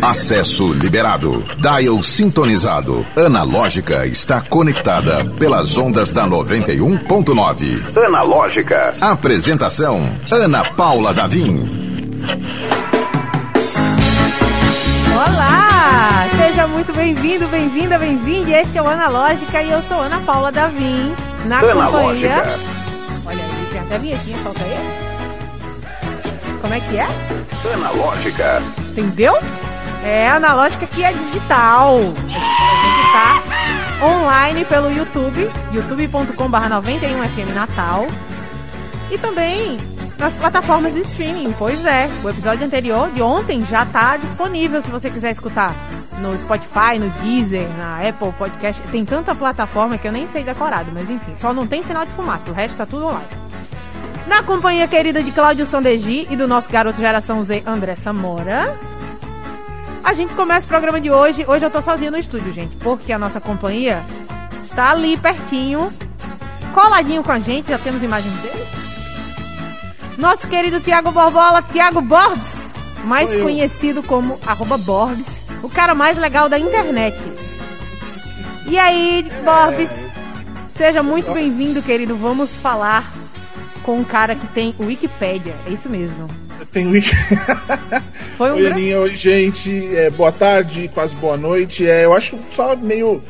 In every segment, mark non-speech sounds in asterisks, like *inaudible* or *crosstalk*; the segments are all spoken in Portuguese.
Acesso liberado. Dial sintonizado. Analógica está conectada pelas ondas da 91.9. Analógica. Apresentação: Ana Paula Davim. Olá! Seja muito bem-vindo, bem-vinda, bem-vinde. Este é o Analógica e eu sou Ana Paula Davim. Na companhia. Olha aí, tem até vinhetinha, solta aí. Como é que é? Analógica. Entendeu? É analógica que é digital. A gente tá online pelo YouTube, youtube.com.br 91FM Natal. E também nas plataformas de streaming. Pois é, o episódio anterior de ontem já tá disponível se você quiser escutar no Spotify, no Deezer, na Apple Podcast. Tem tanta plataforma que eu nem sei decorado, mas enfim, só não tem sinal de fumaça, o resto tá tudo online. Na companhia querida de Cláudio Sondegi e do nosso garoto Geração Z, André Samora. A gente começa o programa de hoje. Hoje eu tô sozinho no estúdio, gente, porque a nossa companhia está ali pertinho, coladinho com a gente. Já temos imagens dele. Nosso querido Tiago Borbola, Tiago Borbs, mais conhecido como arroba Borbs, o cara mais legal da internet. E aí, Borbs, seja muito bem-vindo, querido. Vamos falar com um cara que tem Wikipédia. É isso mesmo. Tem Wiki. *laughs* Foi um Oi, grande... Oi, gente. É, boa tarde, quase boa noite. É, eu acho só meio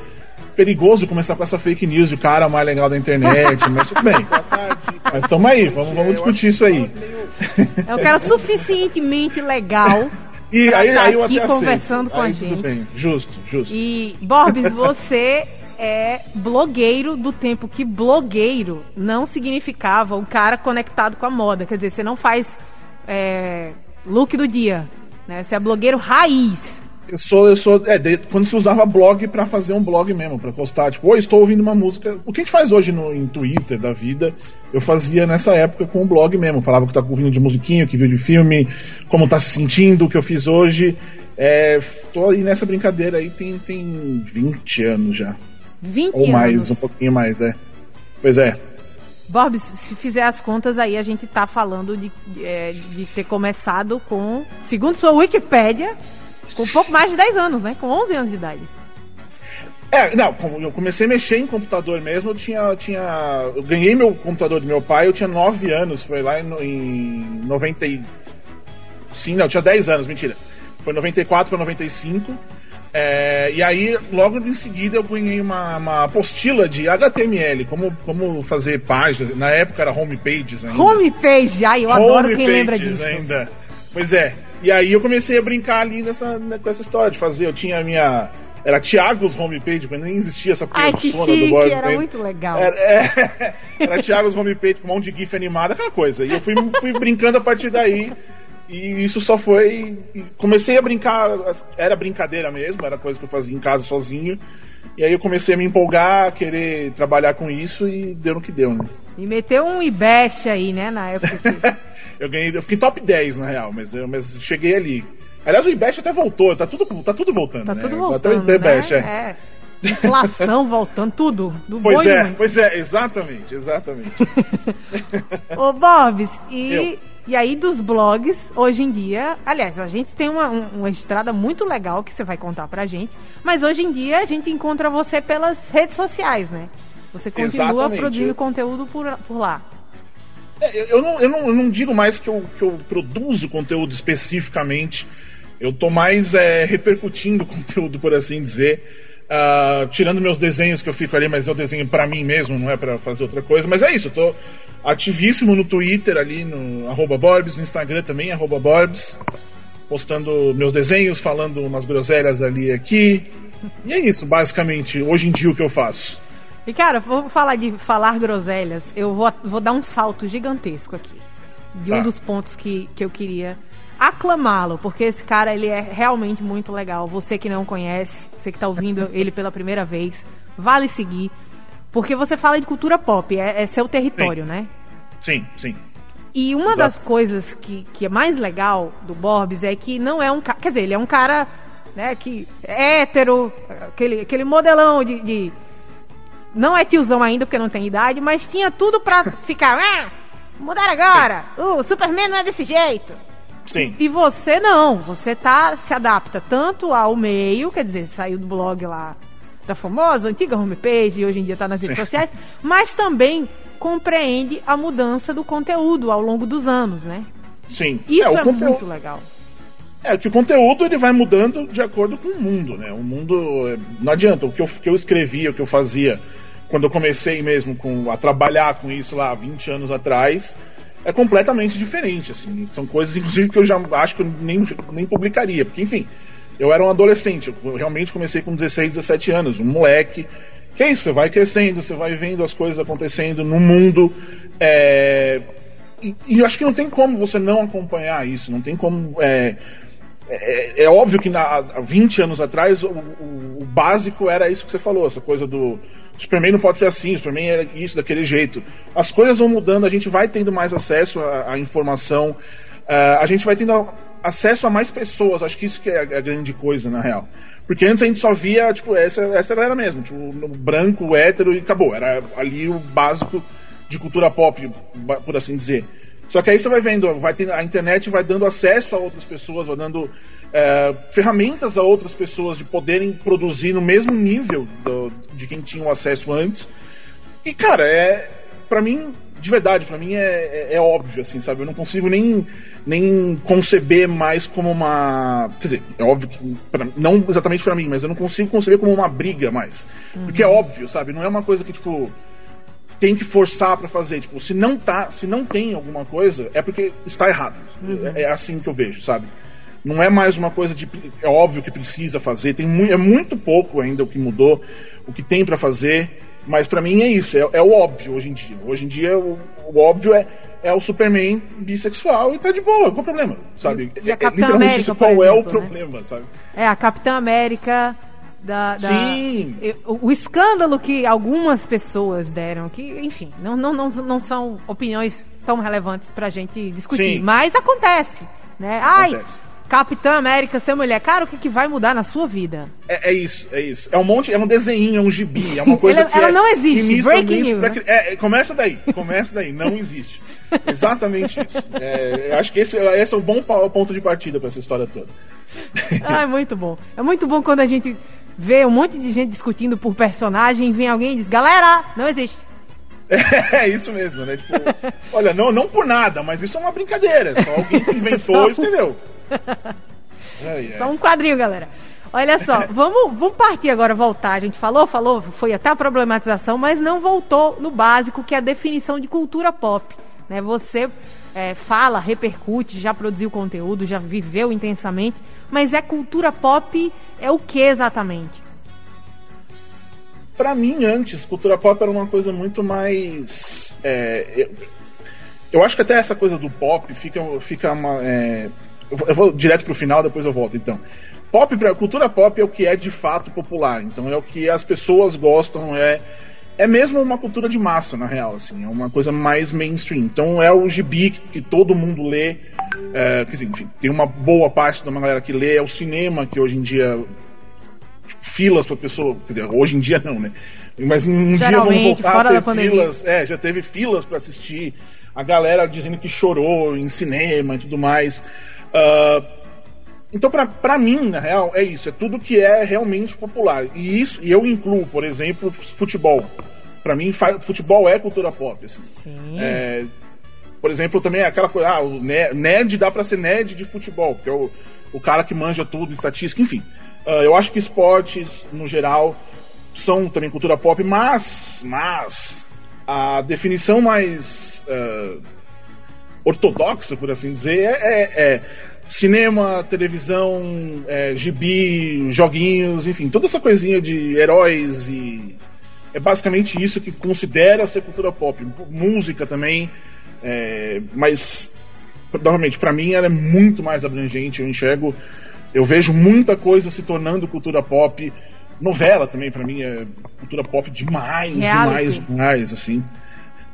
perigoso começar com essa fake news de o cara mais legal da internet, mas tudo bem. *laughs* Boa tarde. Mas estamos aí, vamos, vamos discutir isso aí. É um cara suficientemente legal. *laughs* E aí, tá aí eu até aceito. conversando com aí a tudo gente. bem, justo, justo. E, Borbs, você é blogueiro do tempo que blogueiro não significava o cara conectado com a moda. Quer dizer, você não faz é, look do dia. Né? Você é blogueiro raiz. Eu sou, eu sou. É, de- quando se usava blog pra fazer um blog mesmo, pra postar, tipo, oi, estou ouvindo uma música. O que a gente faz hoje no, em Twitter da vida, eu fazia nessa época com o blog mesmo. Falava que tá ouvindo de musiquinha, que viu de filme, como tá se sentindo, o que eu fiz hoje. É, tô aí nessa brincadeira aí tem, tem 20 anos já. 20 Ou mais, anos. um pouquinho mais, é. Pois é. Borbs, se fizer as contas aí, a gente tá falando de, de, é, ter começado com, segundo sua Wikipédia, com um pouco mais de 10 anos, né? Com 11 anos de idade. É, não, eu comecei a mexer em computador mesmo, eu tinha. tinha eu ganhei meu computador do meu pai, eu tinha 9 anos, foi lá em, em 90. e- Sim, não, eu tinha 10 anos, mentira. Foi 94 para 95. É, e aí, logo em seguida, eu ganhei uma, uma apostila de HTML, como, como fazer páginas. Na época era homepages ainda. Homepage, ai, eu adoro quem lembra disso. ainda. Pois é. E aí eu comecei a brincar ali nessa, né, com essa história de fazer. Eu tinha a minha. Era Thiago's homepage, mas nem existia essa Ai, que persona do chique, Board era muito legal. Era, é, *laughs* era Thiago's homepage com um monte de GIF animado, aquela coisa. E eu fui, fui brincando a partir daí. E isso só foi. Comecei a brincar, era brincadeira mesmo, era coisa que eu fazia em casa sozinho. E aí eu comecei a me empolgar, a querer trabalhar com isso e deu no que deu, né? E meteu um Ibesh aí, né, na época. que- *laughs* Eu ganhei, eu fiquei top 10 na real, mas, eu, mas cheguei ali. Aliás, o IBEST até voltou, tá tudo, tá tudo voltando. Tá né? tudo Até voltando, o IBEST, né? é. É. Inflação voltando, tudo. Do Pois é, pois é, exatamente, exatamente. *laughs* Ô, Bobs, e, Eu. E aí dos blogs, hoje em dia, aliás, a gente tem uma, um- uma estrada muito legal que você vai contar pra gente, mas hoje em dia a gente encontra você pelas redes sociais, né? Você continua Exatamente. produzindo conteúdo por, por lá. É, eu, eu não, eu, não, eu não digo mais que eu, que eu produzo conteúdo especificamente, eu tô mais é, repercutindo *laughs* conteúdo, por assim dizer. Ah, tirando meus desenhos que eu fico ali, mas eu desenho pra mim mesmo, não é pra fazer outra coisa. Mas é isso, eu tô ativíssimo no Twitter ali, no arroba Borbs, no Instagram também, arroba Borbs, postando meus desenhos, falando umas groselhas ali e aqui. E é isso, basicamente, hoje em dia o que eu faço. E cara, vou falar de falar groselhas, eu vou, vou dar um salto gigantesco aqui. De um Tá. dos pontos que, que eu queria aclamá-lo, porque esse cara ele é realmente muito legal. Você que não conhece, você que tá ouvindo *laughs* ele pela primeira vez, vale seguir. Porque você fala de cultura pop, é, é seu território, Sim. né? Sim, sim. E uma Exato. das coisas que, que é mais legal do Borbs é que não é um cara. Quer dizer, ele é um cara né, que é hétero, aquele, aquele modelão de, de- Não é tiozão ainda, porque não tem idade, mas tinha tudo pra ficar. *laughs* Ah, mudar agora! O Superman não é desse jeito! Sim. E você não, você tá, se adapta tanto ao meio, quer dizer, saiu do blog lá da famosa, antiga homepage, e hoje em dia está nas redes sociais, mas também compreende a mudança do conteúdo ao longo dos anos, né? Sim. Isso é, é conteúdo... muito legal. É que o conteúdo ele vai mudando de acordo com o mundo, né? O mundo. É, não adianta, o que eu, que eu escrevia, o que eu fazia quando eu comecei mesmo com, a trabalhar com isso lá 20 anos atrás, é completamente diferente, assim. São coisas, inclusive, que eu já acho que eu nem, nem publicaria, porque, enfim, eu era um adolescente, eu realmente comecei com 16, 17 anos, um moleque. Que é isso, você vai crescendo, você vai vendo as coisas acontecendo no mundo. É... E, e acho que não tem como você não acompanhar isso, não tem como. É, é, é óbvio que na, há 20 anos atrás o, o, o, básico era isso que você falou, essa coisa do. Superman não pode ser assim, Superman é isso, daquele jeito. As coisas vão mudando, a gente vai tendo mais acesso à, à informação, uh, a gente vai tendo acesso a mais pessoas, acho que isso que é a, a, grande coisa, na real. Porque antes a gente só via, tipo, essa, essa galera mesmo, tipo, branco, hétero e acabou. Era ali o básico de cultura pop, por assim dizer. Só que aí você vai vendo, vai ter, a internet vai dando acesso a outras pessoas, vai dando é, ferramentas a outras pessoas de poderem produzir no mesmo nível do, de quem tinha o acesso antes. E, cara, é. para mim, de verdade, para mim é, é, é, óbvio, assim, sabe? Eu não consigo nem, nem conceber mais como uma. Quer dizer, é óbvio que. Pra, não exatamente para mim, mas eu não consigo conceber como uma briga mais. Uhum. Porque é óbvio, sabe? Não é uma coisa que, tipo tem que forçar para fazer. Tipo, se não tá, se não tem alguma coisa, é porque está errado. Uhum. É, é, assim que eu vejo, sabe? Não é mais uma coisa de. É óbvio que precisa fazer, tem mu é muito pouco ainda o que mudou, o que tem para fazer, mas para mim é isso, é, é, o óbvio hoje em dia. Hoje em dia o, o, óbvio é, é o Superman bissexual e tá de boa, qual o problema, sabe? E, e a é, Capitã América, isso, qual exemplo, é o né? problema, sabe? É, a Capitã América da, da, Sim. O, o, escândalo que algumas pessoas deram, que, enfim, não, não, não, não são opiniões tão relevantes pra gente discutir. Sim. Mas acontece, né? Ai, acontece. Capitã América ser mulher, cara, o que, que vai mudar na sua vida? É, é, isso, é isso. É um monte, é um desenho, é um gibi, é uma *laughs* coisa ela, que. Ela é não existe. Breaking news, pra, né? é, começa daí, começa daí, não existe. *laughs* Exatamente isso. É, acho que esse, esse é um bom ponto de partida para essa história toda. *laughs* Ah, é muito bom. É muito bom quando a gente vê um monte de gente discutindo por personagem e vem alguém e diz: Galera, não existe. É isso mesmo, né? Tipo, olha, não, não por nada, mas isso é uma brincadeira. Só alguém que inventou e escreveu. *laughs* É, é. Só um quadrinho, galera. Olha só, *laughs* vamos, vamos partir agora, voltar. A gente falou, falou, foi até a problematização, mas não voltou no básico, que é a definição de cultura pop. Né? Você é, fala, repercute, já produziu conteúdo, já viveu intensamente, mas é cultura pop é o que exatamente? Para mim, antes, cultura pop era uma coisa muito mais. É, eu, eu, acho que até essa coisa do pop fica, fica uma. É, eu, vou, direto pro final, depois eu volto. Então, pop, cultura pop é o que é de fato popular. Então, é o que as pessoas gostam, é é mesmo uma cultura de massa, na real, assim, é uma coisa mais mainstream. Então é o gibi que, que todo mundo lê, é, quer dizer, enfim, tem uma boa parte de uma galera que lê, é o cinema que hoje em dia tipo, filas para pessoa, quer dizer, hoje em dia não, né? Mas um dia vamos voltar a ter filas, é, já teve filas para assistir, a galera dizendo que chorou em cinema e tudo mais. Uh, então, para mim, na real, é isso. É tudo que é realmente popular. E isso, e eu incluo, por exemplo, futebol. Para mim, futebol é cultura pop. Assim. É, por exemplo, também é aquela coisa, ah, o nerd dá para ser nerd de futebol, porque é o, o cara que manja tudo, estatística, enfim. Uh, eu acho que esportes, no geral, são também cultura pop, mas, mas a definição mais uh, ortodoxa, por assim dizer, é, é, é cinema, televisão, é, gibi, joguinhos, enfim, toda essa coisinha de heróis e. É basicamente isso que considera ser cultura pop. Música também, é, mas, novamente, para mim ela é muito mais abrangente. Eu enxergo, eu vejo muita coisa se tornando cultura pop. Novela também, para mim, é cultura pop demais, Reality. demais, demais, assim.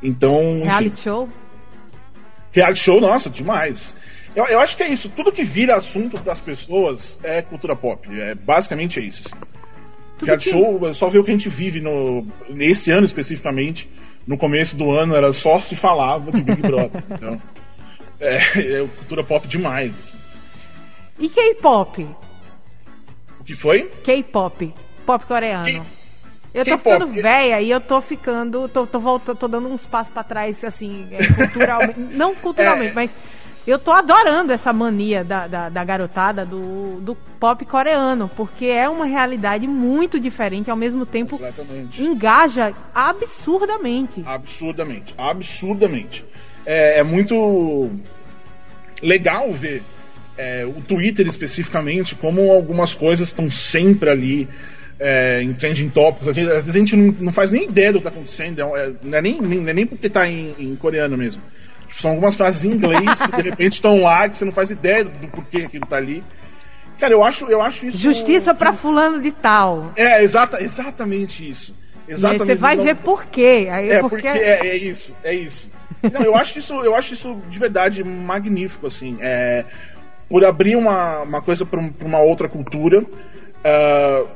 Então. Reality enfim, show? Reality show, nossa, demais. Eu, eu acho que é isso. Tudo que vira assunto para as pessoas é cultura pop. É basicamente é isso. Assim. Reality que... show é só ver o que a gente vive no, nesse ano especificamente. No começo do ano era só se falava de Big Brother. *laughs* então. é, é cultura pop demais. Assim. E K-pop? O que foi? K-pop. Pop coreano. Eu tô ficando velha e eu tô ficando. tô, tô voltando, tô dando uns passos pra trás, assim, é, culturalmente. *laughs* não culturalmente, é. mas eu tô adorando essa mania da, da, da, garotada do, do pop coreano, porque é uma realidade muito diferente, ao mesmo tempo engaja absurdamente. Absurdamente, absurdamente. É, é muito legal ver é, o Twitter especificamente, como algumas coisas estão sempre ali é, em trending topics. Às vezes a gente não, não, faz nem ideia do que está acontecendo, é, não, é nem, nem, não é nem porque está em, em coreano mesmo. São algumas frases em inglês que de repente estão lá, que você não faz ideia do porquê aquilo tá ali. Cara, eu acho, eu acho isso. Justiça para fulano de tal. É, exata, exatamente isso. Exatamente. você vai não... ver por quê. Aí é, porque, porque é, é, isso, é isso. Não, eu acho isso, eu acho isso de verdade magnífico, assim. É, por abrir uma, uma coisa para uma outra cultura, uh,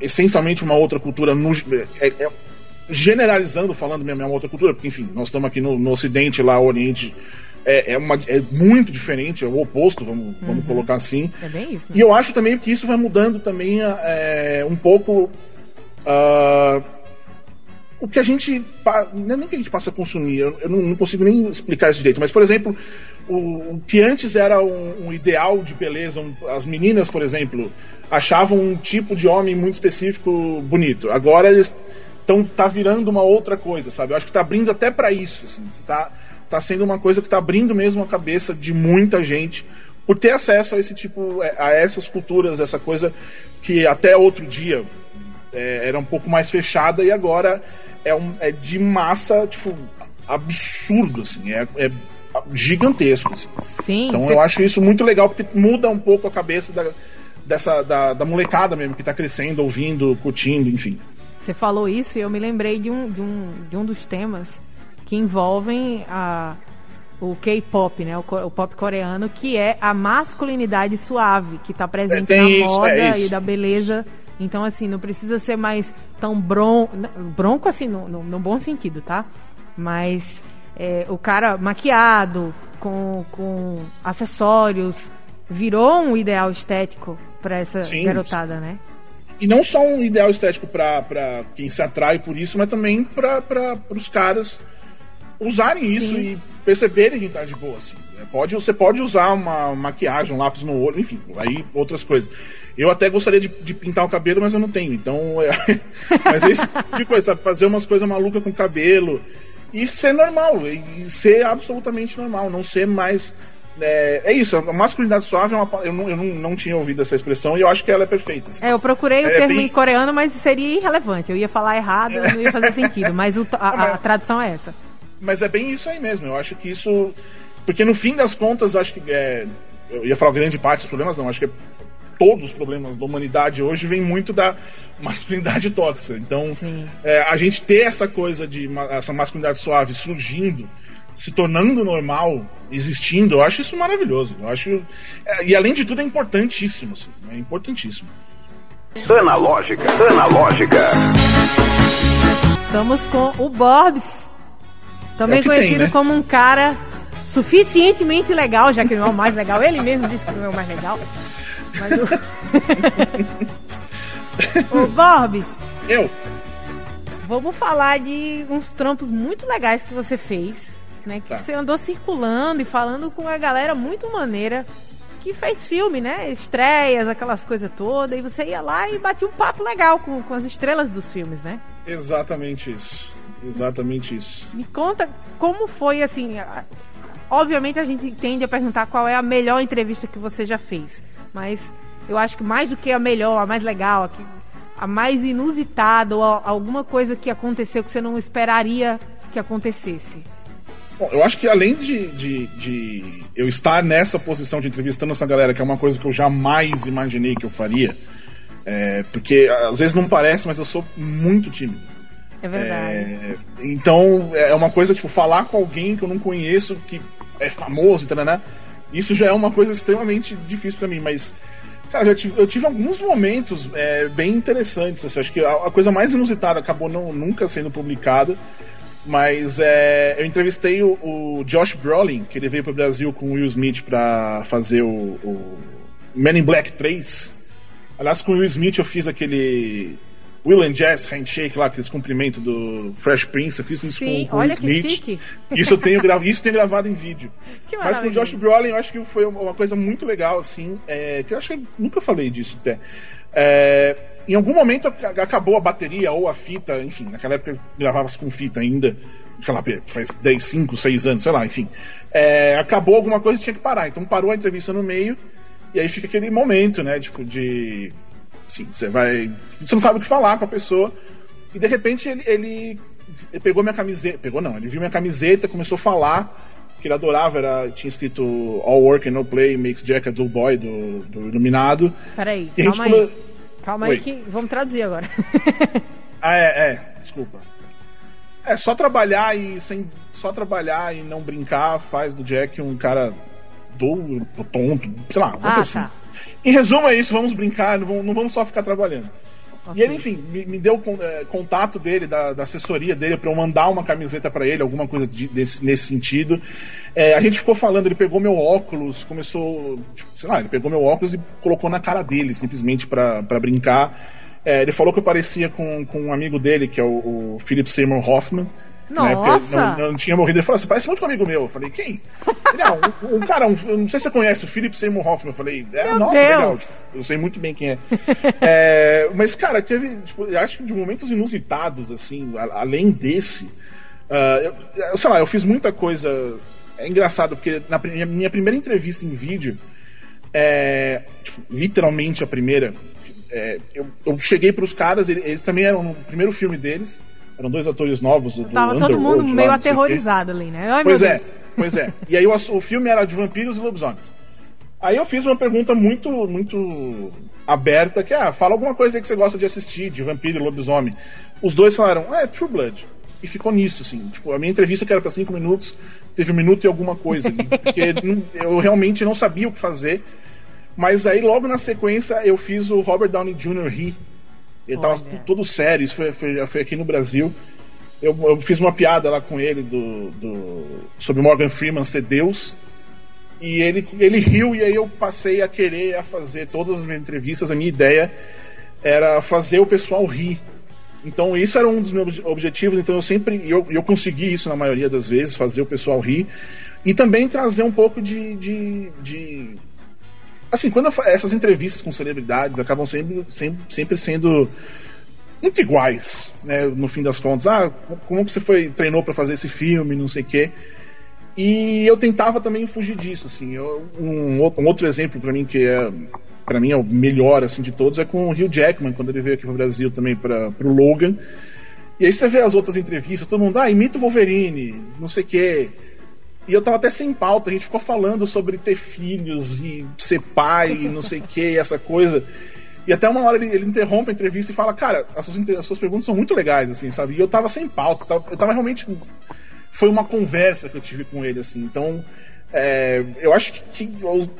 essencialmente uma outra cultura no, é, é, generalizando, falando mesmo, é uma outra cultura, porque, enfim, nós estamos aqui no, no Ocidente, lá, o Oriente. É, é, uma, é muito diferente, é o oposto, vamos, uhum. vamos colocar assim. É bem isso. Né? E eu acho também que isso vai mudando também é, um pouco. Uh, o que a gente. Não é nem que a gente passa a consumir, eu não, não consigo nem explicar isso direito, mas, por exemplo, o, que antes era um, um ideal de beleza, um, as meninas, por exemplo, achavam um tipo de homem muito específico bonito. Agora eles então tá virando uma outra coisa, sabe? Eu acho que tá abrindo até para isso, assim. Tá, tá sendo uma coisa que tá abrindo mesmo a cabeça de muita gente por ter acesso a esse tipo, a essas culturas, essa coisa que até outro dia é, era um pouco mais fechada e agora é, um, é de massa, tipo, absurdo, assim. É, é gigantesco. Assim. Sim, então eu acho isso muito legal porque muda um pouco a cabeça da, dessa, da, da molecada mesmo que tá crescendo, ouvindo, curtindo, enfim. Você falou isso e eu me lembrei de um, de um, de um dos temas que envolvem a, o K-pop, né? O, o, pop coreano, que é a masculinidade suave, que está presente é, na isso, moda é e da beleza. Então, assim, não precisa ser mais tão bron bronco, assim, no, no, no bom sentido, tá? Mas é, o cara maquiado, com, com acessórios, virou um ideal estético para essa sim, garotada, sim. né? E não só um ideal estético para quem se atrai por isso, mas também para os caras usarem isso Sim. e perceberem que tá de boa. Assim. É, pode, você pode usar uma maquiagem, um lápis no olho, enfim, aí outras coisas. Eu até gostaria de, de pintar o cabelo, mas eu não tenho. Então, é, *laughs* mas é esse tipo de coisa, sabe? Fazer umas coisas malucas com o cabelo e ser normal, e ser absolutamente normal, não ser mais é, é, isso, a masculinidade suave é uma, eu, não, eu não, não, tinha ouvido essa expressão e eu acho que ela é perfeita. Assim. É, eu procurei o é, termo bem... em coreano, mas seria irrelevante. Eu ia falar errado, é. não ia fazer sentido. Mas o, a, a, a, tradução é essa. Mas é bem isso aí mesmo. Eu acho que isso. Porque no fim das contas, acho que. É, eu ia falar grande parte dos problemas, não. Acho que todos os problemas da humanidade hoje vem muito da masculinidade tóxica. Então, é, a gente ter essa coisa de essa masculinidade suave surgindo se tornando normal, existindo, eu acho isso maravilhoso. Eu acho. É, e além de tudo, é importantíssimo. Assim, é importantíssimo. Analógica, analógica. Estamos com o Borbs, também é conhecido tem, né? como um cara suficientemente legal, já que não é o mais legal. Ele mesmo disse que não é o mais legal. Mas o... *laughs* Borbs. Eu. Vamos falar de uns trampos muito legais que você fez né? Que tá. você andou circulando e falando com a galera muito maneira que fez filme, né? Estreias, aquelas coisas todas, e você ia lá e batia um papo legal com, com as estrelas dos filmes, né? Exatamente isso. Exatamente isso. Me conta como foi assim. Obviamente a gente tende a perguntar qual é a melhor entrevista que você já fez. Mas eu acho que mais do que a melhor, a mais legal, a mais inusitada, ou alguma coisa que aconteceu que você não esperaria que acontecesse. Bom, eu acho que além de, de, de, eu estar nessa posição de entrevistando essa galera, que é uma coisa que eu jamais imaginei que eu faria, é, porque às vezes não parece, mas eu sou muito tímido. É verdade. É, então é uma coisa, tipo, falar com alguém que eu não conheço, que é famoso, né? Isso já é uma coisa extremamente difícil para mim, mas. Cara, tive, eu tive alguns momentos é, bem interessantes. Assim, acho que a, a, coisa mais inusitada acabou não, nunca sendo publicada Mas é, eu entrevistei o, o, Josh Brolin, que ele veio pro Brasil com o Will Smith para fazer o, o Men in Black 3. Aliás, com o Will Smith eu fiz aquele Will and Jazz Handshake lá, aqueles cumprimentos do Fresh Prince, eu fiz isso Sim, com, com olha o Smith. que chique. Isso eu tenho, gra... isso tenho gravado em vídeo. Que Mas com o. Josh Brolin eu acho que foi uma coisa muito legal, assim, é, que eu acho que eu nunca falei disso até. É, em algum momento ac- acabou a bateria ou a fita, enfim, naquela época gravava-se com fita ainda, aquela, faz 10, 5, 6 anos, sei lá, enfim. É, acabou alguma coisa e tinha que parar. Então parou a entrevista no meio, e aí fica aquele momento, né, tipo, de. Assim, você vai. Você não sabe o que falar com a pessoa, e de repente ele, ele, ele pegou minha camiseta. Pegou não, ele viu minha camiseta, começou a falar que ele adorava, era, tinha escrito All Work and No Play makes Jack a Dull Boy do, do Iluminado. Peraí, E calma aí. Calma aí Oi. que vamos traduzir agora. *laughs* Ah, é, é, desculpa. É, só trabalhar e sem. Só trabalhar e não brincar faz do Jack um cara duro, tonto, sei lá, Ah, coisa tá. Em resumo é isso, vamos brincar, não vamos, não vamos só ficar trabalhando. E ele, enfim, me, me deu eh, contato dele, da, da assessoria dele, pra eu mandar uma camiseta pra ele, alguma coisa de- desse- nesse sentido. Eh, a gente ficou falando, ele pegou meu óculos, começou, tipo, sei lá, ele pegou meu óculos e colocou na cara dele, simplesmente pra pra brincar. Eh, ele falou que eu parecia com, com um amigo dele, que é o, o Philip Seymour Hoffman. Ele Nossa! não, não tinha morrido. Ele falou: Você parece muito com um amigo meu. Eu falei: Quem? Ele, ah, um, um cara, um, não sei se você conhece o Philip Seymour Hoffman. Eu falei: é, Meu Nossa, Deus! legal. Eu sei muito bem quem é. *laughs* É, mas, cara, teve, tipo, eu acho que de momentos inusitados, assim, a- além desse. ah, eu, sei lá, eu fiz muita coisa. É engraçado, porque na minha primeira entrevista em vídeo, é, tipo, literalmente a primeira, é, eu, eu cheguei pros caras, ele- eles também eram no primeiro filme deles, eram dois atores novos do, Tava todo Underworld mundo lá, meio quê. aterrorizado ali, né? Ai, Pois é, pois é. E aí o, o filme era de vampiros e lobisomens. Aí eu fiz uma pergunta muito, muito aberta, que é, ah, fala alguma coisa aí que você gosta de assistir, de vampiro e lobisomem. Os dois falaram, é, True Blood. E ficou nisso, assim. Tipo, a minha entrevista, que era pra cinco minutos, teve um minuto e alguma coisa ali. Porque *laughs* eu realmente não sabia o que fazer. Mas aí, logo na sequência, eu fiz o Robert Downey Jr. rir. Ele tava Olha. todo sério, isso foi, foi, foi aqui no Brasil. Eu, eu fiz uma piada lá com ele do, do- sobre Morgan Freeman ser Deus. E ele, ele riu, e aí eu passei a querer a fazer todas as minhas entrevistas. A minha ideia era fazer o pessoal rir. Então, isso era um dos meus objetivos. Então, eu sempre. Eu, eu consegui isso na maioria das vezes, fazer o pessoal rir. E também trazer um pouco de. de, de- assim, quando eu essas entrevistas com celebridades acabam sempre, sempre, sempre sendo muito iguais, né? No fim das contas, ah, como que você foi treinou para fazer esse filme, não sei o quê. E eu tentava também fugir disso, assim. Eu- um, outro- um outro exemplo para mim que é para mim é o melhor assim de todos é com o Hugh Jackman quando ele veio aqui pro Brasil também para pro Logan. E aí você vê as outras entrevistas, todo mundo, ah, imita o Wolverine, não sei o quê. E eu tava até sem pauta, a gente ficou falando sobre ter filhos e ser pai e não sei o que, essa coisa. E até uma hora ele, ele interrompe a entrevista e fala, cara, as suas, as suas perguntas são muito legais, assim, sabe? E eu tava sem pauta, eu tava, eu tava realmente. Foi uma conversa que eu tive com ele, assim. Então, é, eu acho que, que os-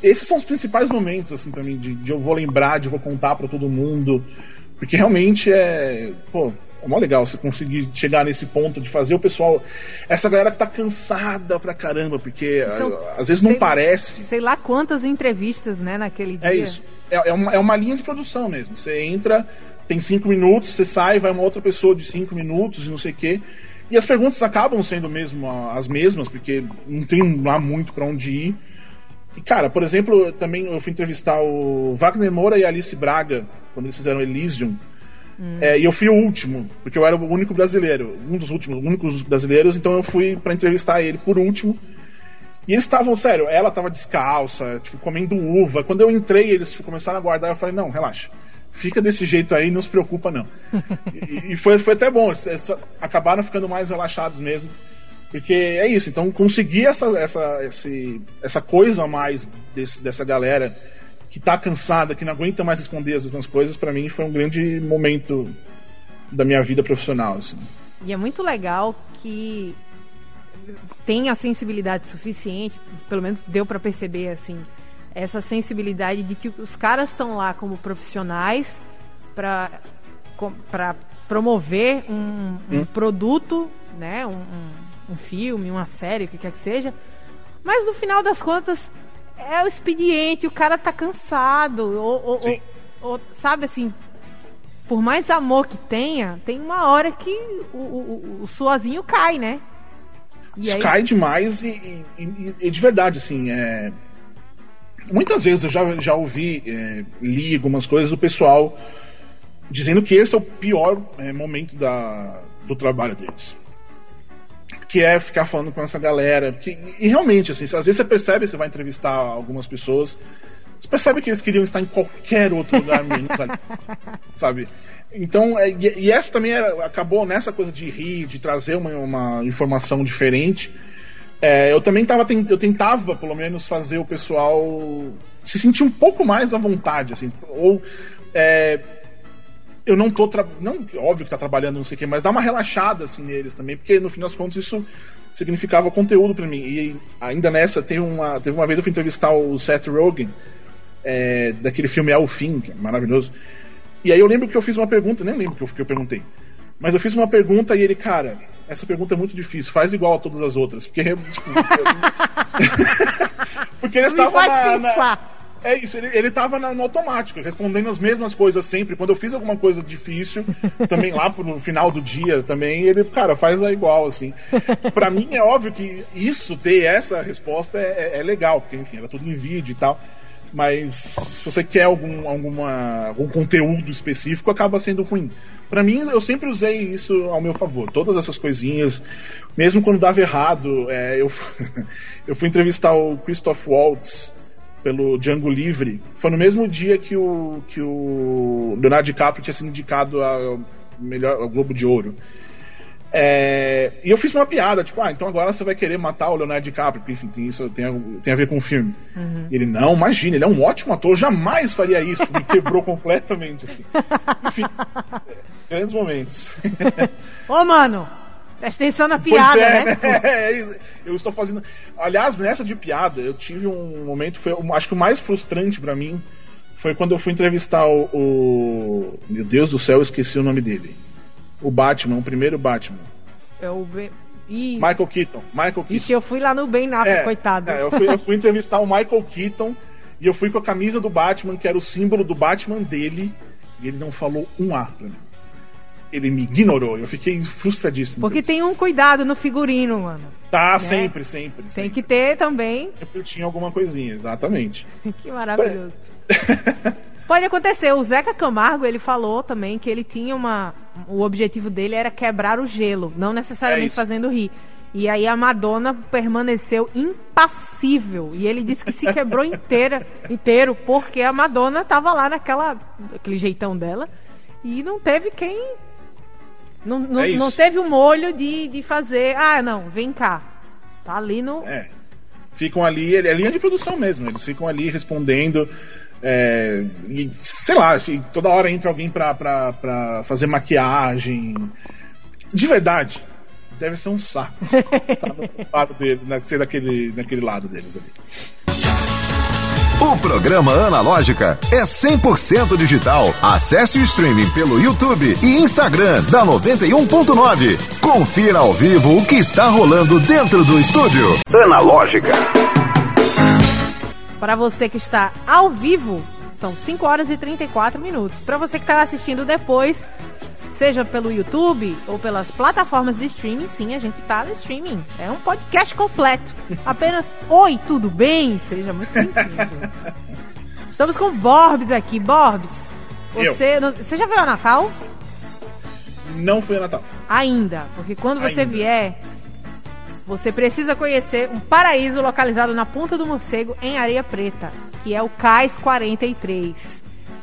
esses são os principais momentos, assim, para mim, de, de eu vou lembrar, de eu vou contar para todo mundo. Porque realmente é. Pô, é mó legal você conseguir chegar nesse ponto de fazer o pessoal. Essa galera que tá cansada pra caramba, porque São- ah, às vezes não sei- parece. Sei lá quantas entrevistas, né, naquele dia. É isso. É, é uma, é uma linha de produção mesmo. Você entra, tem cinco minutos, você sai, vai uma outra pessoa de cinco minutos e não sei o quê. E as perguntas acabam sendo mesmo as mesmas, porque não tem lá muito pra onde ir. E, cara, por exemplo, também eu fui entrevistar o Wagner Moura e a Alice Braga, quando eles fizeram Elysium. É, e eu fui o último, porque eu era o único brasileiro, um dos últimos, únicos brasileiros, então eu fui pra entrevistar ele por último. E eles estavam, sério, ela tava descalça, tipo, comendo uva. Quando eu entrei, eles começaram a guardar, eu falei, não, relaxa. Fica desse jeito aí, não se preocupa, não. *laughs* e e foi, foi até bom, eles eles acabaram ficando mais relaxados mesmo. Porque é isso, então conseguir essa, essa, esse, essa coisa a mais desse- dessa galera que tá cansada, que não aguenta mais responder as mesmas coisas, pra mim foi um grande momento da minha vida profissional. Assim. E é muito legal que tem a sensibilidade suficiente, pelo menos deu pra perceber assim, essa sensibilidade de que os caras estão lá como profissionais com- pra promover um, um produto, né? Um, um, um filme, uma série, o que quer que seja. Mas no final das contas, é o expediente, o cara tá cansado. Ou, ou- ou- sabe assim, por mais amor que tenha, tem uma hora que o, o, o- o suazinho cai, né? E aí- cai demais e, e- e- e de verdade, assim, é... muitas vezes eu já, já ouvi, é, li algumas coisas do pessoal dizendo que esse é o pior é, momento da, do trabalho deles. Que é ficar falando com essa galera. Que, e realmente, assim, às vezes você percebe, você vai entrevistar algumas pessoas, você percebe que eles queriam estar em qualquer outro lugar menos *laughs* ali. Sabe? Então, é, e, e essa também era- acabou nessa coisa de rir, de trazer uma, uma informação diferente. É, eu também tava, eu tentava, pelo menos, fazer o pessoal se sentir um pouco mais à vontade, assim, ou é, eu não tô não óbvio que tá trabalhando não sei o que, mas dá uma relaxada assim neles também, porque no fim das contas isso significava conteúdo para mim. E ainda nessa teve uma teve uma vez eu fui entrevistar o Seth Rogen é, daquele filme É o Fim, que é maravilhoso. E aí eu lembro que eu fiz uma pergunta, nem lembro o que eu, que eu perguntei. Mas eu fiz uma pergunta e ele, cara, essa pergunta é muito difícil, faz igual a todas as outras. Porque, *laughs* tipo, *laughs* porque eles estavam na, na-. É isso, ele, ele tava na- no automático, respondendo as mesmas coisas sempre. Quando eu fiz alguma coisa difícil, *laughs* também lá pro final do dia, também, ele, cara, faz a igual, assim. Pra mim é óbvio que isso, ter essa resposta é, é- é legal, porque, enfim, era tudo em vídeo e tal. Mas se você quer algum, alguma, algum conteúdo específico, acaba sendo ruim. Pra mim, eu sempre usei isso ao meu favor. Todas essas coisinhas, mesmo quando dava errado, é, eu, *laughs* eu fui entrevistar o Christoph Waltz pelo Django Livre. Foi no mesmo dia que o, que o Leonardo DiCaprio tinha sido indicado ao, melhor, ao Globo de Ouro. É, e eu fiz uma piada, tipo, ah, então agora você vai querer matar o Leonardo DiCaprio, porque enfim, tem, isso tem, a- tem a ver com o filme. E ele, não, imagina, ele é um ótimo ator, jamais faria isso. Me quebrou *laughs* completamente, assim. Enfim, é, grandes momentos. *laughs* Ô, mano, presta atenção na piada, é, né? *laughs* é isso. eu estou fazendo. Aliás, nessa de piada, eu tive um momento, foi, acho que o mais frustrante pra mim foi quando eu fui entrevistar o, o- Meu Deus do céu, eu esqueci o nome dele. O Batman, o primeiro Batman. Eu ve- Ih, Michael Keaton. Michael Keaton. Ixi, eu fui lá no bem na É, coitado. é, eu, fui, eu fui entrevistar o Michael Keaton e eu fui com a camisa do Batman, que era o símbolo do Batman dele, e ele não falou um A pra mim. Ele me ignorou, eu fiquei frustradíssimo. Porque tem um cuidado no figurino, mano. Tá, sempre, sempre. Tem sempre. que ter também. Sempre tinha alguma coisinha, exatamente. *laughs* Que maravilhoso. *laughs* Pode acontecer. O Zeca Camargo, ele falou também que ele tinha uma. O objetivo dele era quebrar o gelo, não É necessariamente isso. fazendo rir. E aí a Madonna permaneceu impassível. E ele disse que se quebrou inteira, *laughs* inteiro, porque a Madonna tava lá naquela. aquele jeitão dela. E não teve quem. Não, não, É não teve o molho de, de fazer. Ah, não, vem cá. Tá ali no. É. Ficam ali, é linha de produção mesmo, eles ficam ali respondendo. é, e, sei lá, toda hora entra alguém pra, pra, pra fazer maquiagem. De verdade, deve ser um saco. *laughs* tá no lado dele, né, ser daquele, daquele lado deles ali. O programa Analógica é 100% digital. Acesse o streaming pelo YouTube e Instagram da 91.9. Confira ao vivo o que está rolando dentro do estúdio. Analógica. Para você que está ao vivo, são 5 horas e 34 minutos. Para você que está assistindo depois, seja pelo YouTube ou pelas plataformas de streaming, sim, a gente está no streaming. É um podcast completo. Apenas *laughs* Oi, tudo bem? Seja muito bem-vindo. Estamos com Borbs aqui. Borbs, você, não- você já veio ao Natal? Não foi a Natal. Ainda, porque quando você Ainda. vier, você precisa conhecer um paraíso localizado na Ponta do Morcego, em Areia Preta, que é o Cais 43.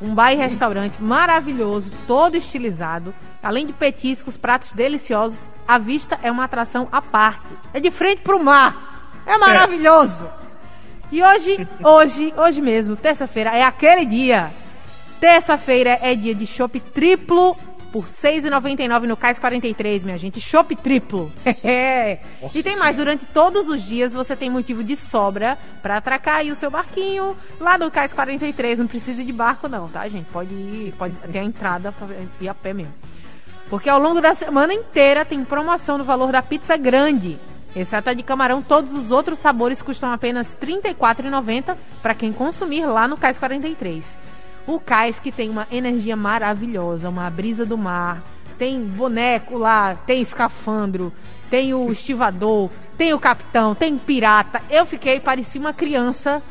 Um bar e restaurante maravilhoso, todo estilizado. Além de petiscos, pratos deliciosos, a vista é uma atração à parte. É de frente pro mar. É maravilhoso. E hoje, hoje, hoje mesmo, terça-feira, é aquele dia. Terça-feira é dia de chopp triplo por R$ 6,99 no Cais 43, minha gente. Chopp triplo. *laughs* É. E tem mais, durante todos os dias você tem motivo de sobra pra atracar aí o seu barquinho lá no Cais 43. Não precisa de barco não, tá, gente? Pode ir, pode ter a entrada pra ir a pé mesmo. Porque ao longo da semana inteira tem promoção no valor da pizza grande. Exceto a de camarão, todos os outros sabores custam apenas R$ 34,90 para quem consumir lá no Cais 43. O cais que tem uma energia maravilhosa, uma brisa do mar, tem boneco lá, tem escafandro, tem o estivador, tem o capitão, tem pirata. Eu fiquei, parecia uma criança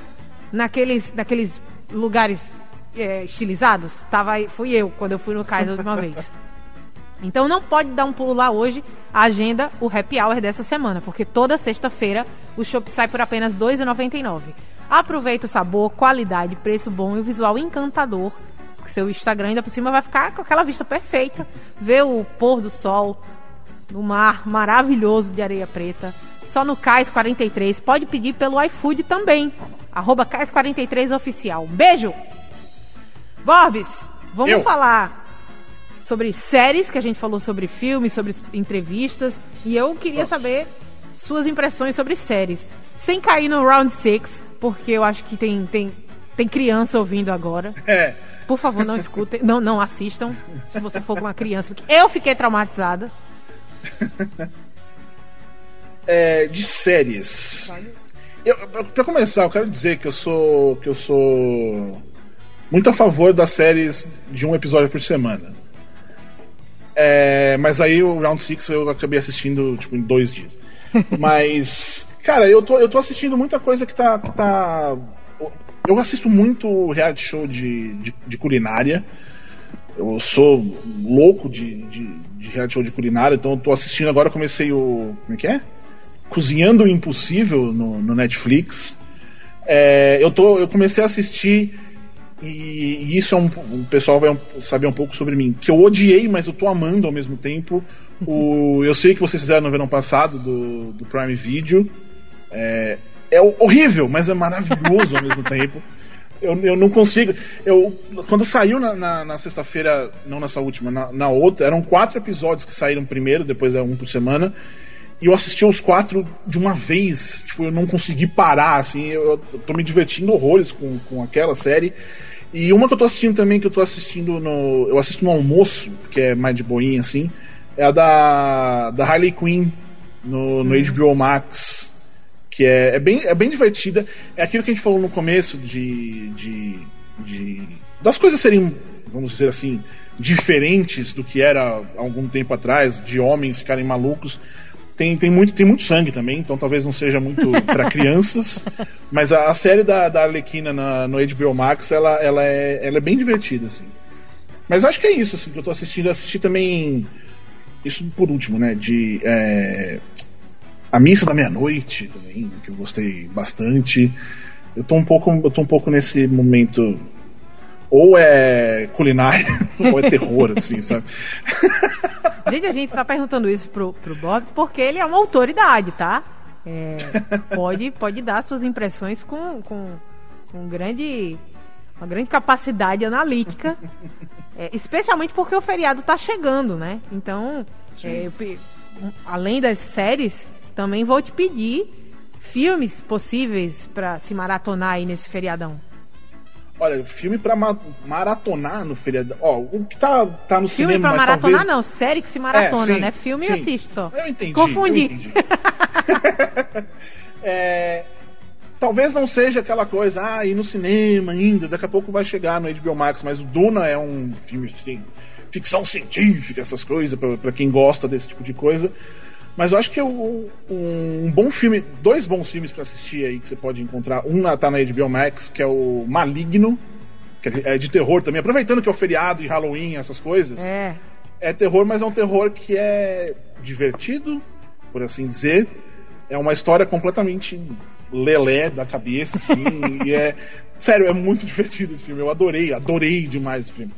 naqueles, naqueles lugares é, estilizados. Tava, fui eu quando eu fui no cais a última vez. *laughs* Então não pode dar um pulo lá hoje, a agenda, o happy hour dessa semana, porque toda sexta-feira o shopping sai por apenas R$ 2,99. Aproveita o sabor, qualidade, preço bom e o visual encantador. Seu Instagram ainda por cima vai ficar com aquela vista perfeita. Ver o pôr do sol no mar maravilhoso de areia preta. Só no Cais 43. Pode pedir pelo iFood também. Arroba Cais 43 Oficial. Beijo! Borbes, vamos Eu. falar sobre séries, que a gente falou sobre filmes, sobre entrevistas. E eu queria Vamos. saber suas impressões sobre séries. Sem cair no Round 6, porque eu acho que tem, tem, tem criança ouvindo agora. É. Por favor, não escutem, não, não assistam, se você for com uma criança, porque eu fiquei traumatizada. *laughs* é, de séries. Eu, pra- pra começar, eu quero dizer que eu sou que eu sou muito a favor das séries de um episódio por semana. É, mas aí o Round 6 eu acabei assistindo tipo, em dois dias. *laughs* Mas, cara, eu tô, eu tô assistindo muita coisa que tá. Que tá eu assisto muito reality show de, de, de culinária. Eu sou louco de, de, de reality show de culinária, então eu tô assistindo agora. Comecei o. Como é que é? Cozinhando o Impossível no, no Netflix. É, eu, tô, eu comecei a assistir e, isso é um, o pessoal vai saber um pouco sobre mim. Que eu odiei, mas eu tô amando ao mesmo tempo. O, eu sei que vocês fizeram no verão passado do, do Prime Video. É, é horrível, mas é maravilhoso ao mesmo *laughs* tempo. Eu, eu não consigo. Eu, quando saiu na, na- na sexta-feira, não nessa última, na, na outra, eram quatro episódios que saíram primeiro, depois é um por semana. E eu assisti os quatro de uma vez. Tipo, eu não consegui parar, assim. Eu, eu tô me divertindo horrores com, com aquela série. E uma que eu tô assistindo também, que eu tô assistindo no. Eu assisto no almoço, que é mais de boinha, assim. É a da, da Harley Quinn no, no HBO Max. Que é, é, bem, é bem divertida. É aquilo que a gente falou no começo de. de, de das coisas serem, vamos dizer assim, diferentes do que era há algum tempo atrás, de homens ficarem malucos tem, tem, muito, tem muito sangue também, então talvez não seja muito *laughs* para crianças. Mas a, a série da, da Arlequina na, no HBO Max, ela, ela, é, ela é bem divertida, assim. Mas acho que é isso, assim, que eu tô assistindo. Eu assisti também. Isso por último, né? De. é, a Missa da Meia-Noite também, que eu gostei bastante. Eu tô um pouco, eu tô um pouco nesse momento. Ou é culinária, *laughs* ou é terror, assim, sabe? *laughs* Gente, a gente tá perguntando isso pro, pro Bob porque ele é uma autoridade, tá? É, pode, pode dar suas impressões com, com, com grande, uma grande capacidade analítica. É, especialmente porque o feriado tá chegando, né? Então, é, além das séries, também vou te pedir filmes possíveis pra se maratonar aí nesse feriadão. Olha, filme pra ma- maratonar no feriado. Ó, o que tá, tá no Filme cinema, pra mas maratonar talvez... não, série que se maratona, É, sim, né? Filme sim. assiste só. Eu entendi. Confundi. eu entendi. *laughs* É, talvez não seja aquela coisa, ah, ir no cinema ainda, daqui a pouco vai chegar no HBO Max, mas o Duna é um filme assim, ficção científica, essas coisas, pra quem gosta desse tipo de coisa. Mas eu acho que o- um bom filme, dois bons filmes pra assistir aí que você pode encontrar. Um tá na HBO Max, que é o Maligno, que é de terror também, aproveitando que é o feriado e Halloween, essas coisas É. é terror, mas é um terror que é divertido, por assim dizer. É uma história completamente lelé da cabeça, assim, *laughs* e é. Sério, é muito *laughs* divertido esse filme. Eu adorei, adorei demais esse filme.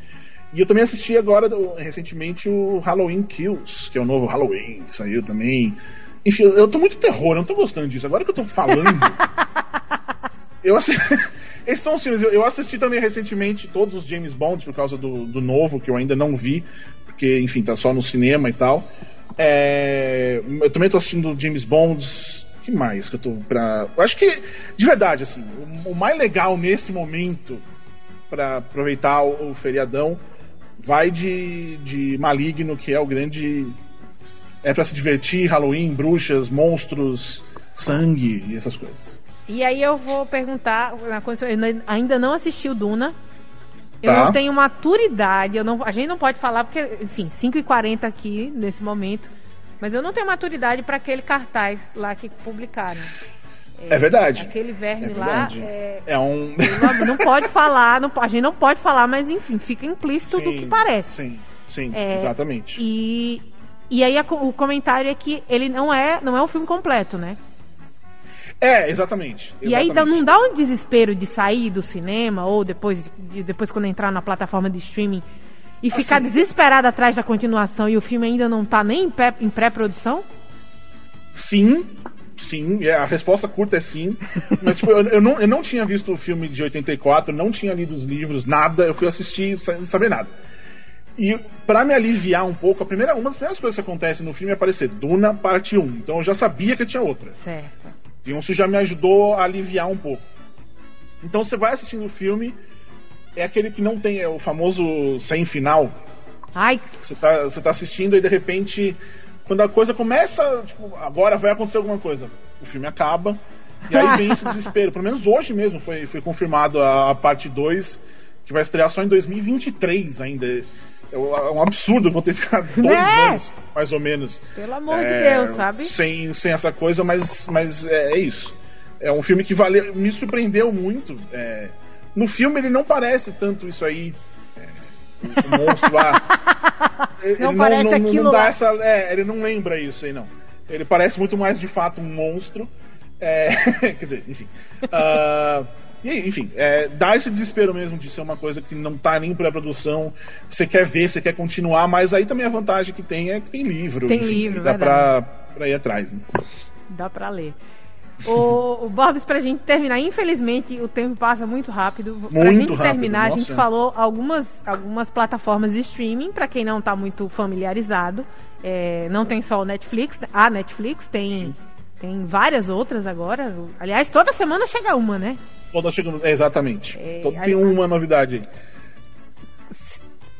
E eu também assisti agora, recentemente, o Halloween Kills, que é o novo Halloween, que saiu também. Enfim, eu tô muito terror, eu não tô gostando disso. Agora que eu tô falando. *laughs* eu assisti. *laughs* Esses são os filmes. Eu, eu assisti também recentemente todos os James Bonds por causa do, do novo, que eu ainda não vi, porque, enfim, tá só no cinema e tal. É, eu também tô assistindo James Bonds. que mais que eu tô pra. Eu acho que, de verdade, assim, o, o mais legal nesse momento para aproveitar o, o feriadão vai de, de Maligno, que é o grande. É para se divertir, Halloween, bruxas, monstros, sangue e essas coisas. E aí eu vou perguntar, eu ainda não assisti o Duna. Eu Tá. não tenho maturidade, eu não, a gente não pode falar porque, enfim, 5h40 aqui nesse momento. Mas eu não tenho maturidade para aquele cartaz lá que publicaram. É verdade. Aquele verme É lá. verdade. É, É um. não, não pode falar, não, a gente não pode falar, mas enfim, fica implícito do que parece. Sim, sim, É, exatamente. E, e aí a o comentário é que ele não é, não é um filme completo, né? É, exatamente. E aí exatamente. não dá um desespero de sair do cinema ou depois, de, depois quando entrar na plataforma de streaming e ficar Assim, desesperado atrás da continuação e o filme ainda não tá nem em pré-produção? Sim, sim. é, A resposta curta é sim. Mas foi- eu, eu não, eu não tinha visto o filme de 84, não tinha lido os livros, nada. Eu fui assistir sem saber nada. E pra me aliviar um pouco, a primeira, uma das primeiras coisas que acontece no filme é aparecer Duna parte 1. Então eu já sabia que tinha outra. Certo. Então isso já me ajudou a aliviar um pouco. Então você vai assistindo o filme, é aquele que não tem é o famoso sem final. Ai, Você tá, você tá assistindo e de repente, quando a coisa começa, tipo, agora vai acontecer alguma coisa. O filme acaba. E aí vem esse *laughs* desespero. Pelo menos hoje mesmo foi, foi confirmado a, a parte 2, que vai estrear só em 2023 ainda. É um é um absurdo, vou ter que ficar dois Né? anos, mais ou menos. pelo amor É, de Deus, sabe? Sem, sem essa coisa, mas, mas é, é isso. É um filme que valeu, me surpreendeu muito. é, no filme ele não parece tanto isso aí. É, o monstro lá. *laughs* Ele Não parece não, aquilo não dá lá. essa. É, ele não lembra isso aí, não. Ele parece muito mais de fato um monstro. É, *laughs* quer dizer, enfim. Ah, e enfim, é, dá esse desespero mesmo de ser uma coisa que não tá nem pré-produção. Você quer ver, você quer continuar, mas aí também a vantagem que tem é que tem livro. Tem enfim, livro, dá verdade. pra, pra ir atrás. Né? Dá pra ler. O, o Borbs, pra gente terminar, infelizmente o tempo passa muito rápido. pra Muito gente rápido, terminar, a gente nossa. falou algumas, algumas plataformas de streaming, pra quem não tá muito familiarizado. É, não tem só o Netflix, a Netflix, tem, tem várias outras agora. Aliás, toda semana chega uma, né? Toda chegando. É, exatamente. É, Todo aí- tem uma novidade aí.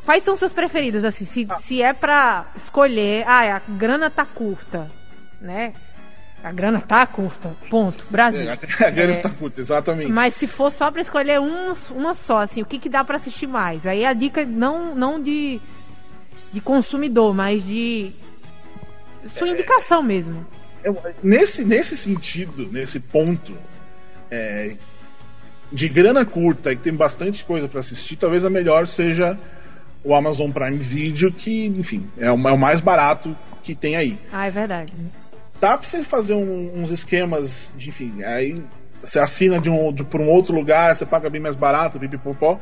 Quais são suas preferidas, assim? Se, Ah. se é pra escolher, ah, a grana tá curta, né? A grana tá curta, ponto. Brasil. É, a grana É, está curta, exatamente. Mas se for só pra escolher um, uma só, assim, o que, que dá pra assistir mais? Aí a dica não, não de, de consumidor, mas de sua indicação mesmo. Eu- nesse, nesse sentido, nesse ponto é, de grana curta e que tem bastante coisa pra assistir, talvez a melhor seja o Amazon Prime Video, que, enfim, é o, é o mais barato que tem aí. Ah, é verdade. Dá pra você fazer um- uns esquemas, de, enfim, aí você assina de um, de, por um outro lugar, você paga bem mais barato, pipipopó.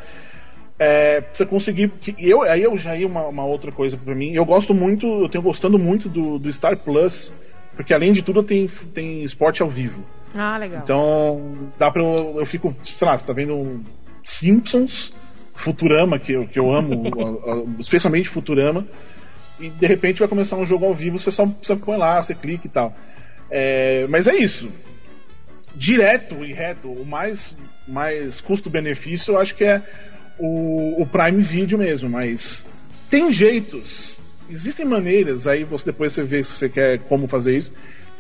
É, pra você conseguir. Que eu, aí eu já ia uma, uma outra coisa pra mim. Eu gosto muito, eu tenho gostando muito do, do Star Plus, porque além de tudo tem, tem esporte ao vivo. Ah, legal. Então, dá pra eu. Eu fico, sei lá, você tá vendo Simpsons, Futurama, que eu, que eu amo, *laughs* especialmente Futurama, e de repente vai começar um jogo ao vivo, você só você põe lá, você clica e tal. É, mas é isso. Direto e reto, o mais, mais custo-benefício eu acho que é o, o Prime Video mesmo, mas tem jeitos, existem maneiras, aí você depois você vê se você quer como fazer isso,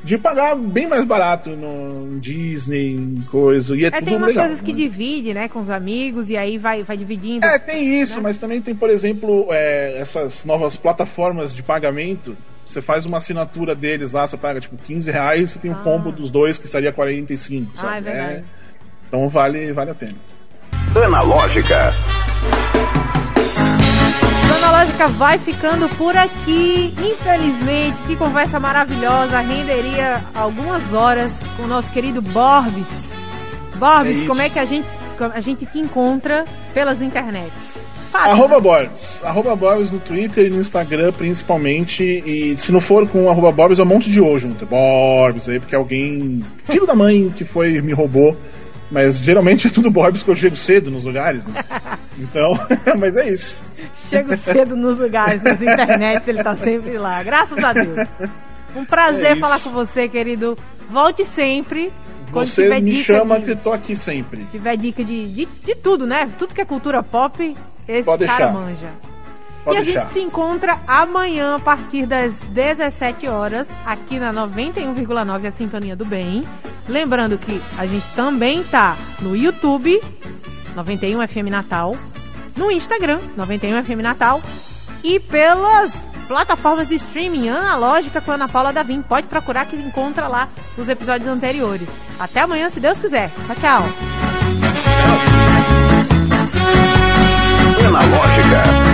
de pagar bem mais barato no Disney, em coisa, e é, É, tudo tem umas legal. coisas que né? divide, né, com os amigos, e aí vai, vai dividindo. É, tem isso, né? mas também tem, por exemplo, é, essas novas plataformas de pagamento. Você faz uma assinatura deles lá, você paga tipo 15 reais, você tem o Ah. combo dos dois que seria 45, Ah, sabe? é verdade. então vale, vale a pena. Analógica. O Analógica vai ficando por aqui. Infelizmente, que conversa maravilhosa. Renderia algumas horas com o nosso querido Borbs. É Borbs, isso. como é que a gente, a gente te encontra pelas internets? Fácil, Arroba? Borbs. Arroba Borbs no Twitter e no Instagram, principalmente. E se não for com arroba Borbs, é um monte de O junto. Borbs aí, porque alguém, filho da mãe, que foi me roubou. Mas geralmente é tudo Borbs que eu chego cedo nos lugares, né? *laughs* Então, *laughs* mas é isso. Chego cedo nos lugares, nas internets, ele tá sempre lá. Graças a Deus. Um prazer É falar com você, querido. Volte sempre. Quando Você tiver me dica chama de, que tô aqui sempre. tiver dica de, de, de tudo, né? Tudo que é cultura pop, esse Pode cara deixar. manja. Pode e deixar. a gente se encontra amanhã a partir das 17 horas aqui na 91,9 a Sintonia do Bem. Lembrando que a gente também tá no YouTube 91 FM Natal, no Instagram 91 FM Natal e pelas plataformas de streaming analógica com a Ana Paula Davim. Pode procurar que encontra lá os episódios anteriores. Até amanhã, se Deus quiser. Tchau, tchau. Analógica.